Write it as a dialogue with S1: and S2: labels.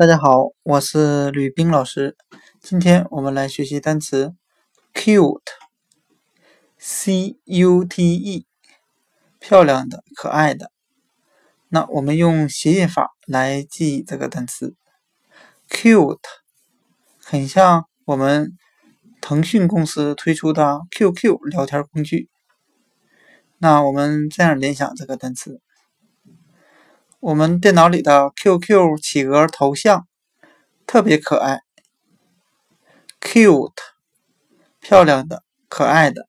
S1: 大家好，我是吕冰老师。今天我们来学习单词 cute，c u t e，漂亮的、可爱的。那我们用谐音法来记忆这个单词 cute，很像我们腾讯公司推出的 QQ 聊天工具。那我们这样联想这个单词。我们电脑里的 QQ 企鹅头像特别可爱，cute，漂亮的，可爱的。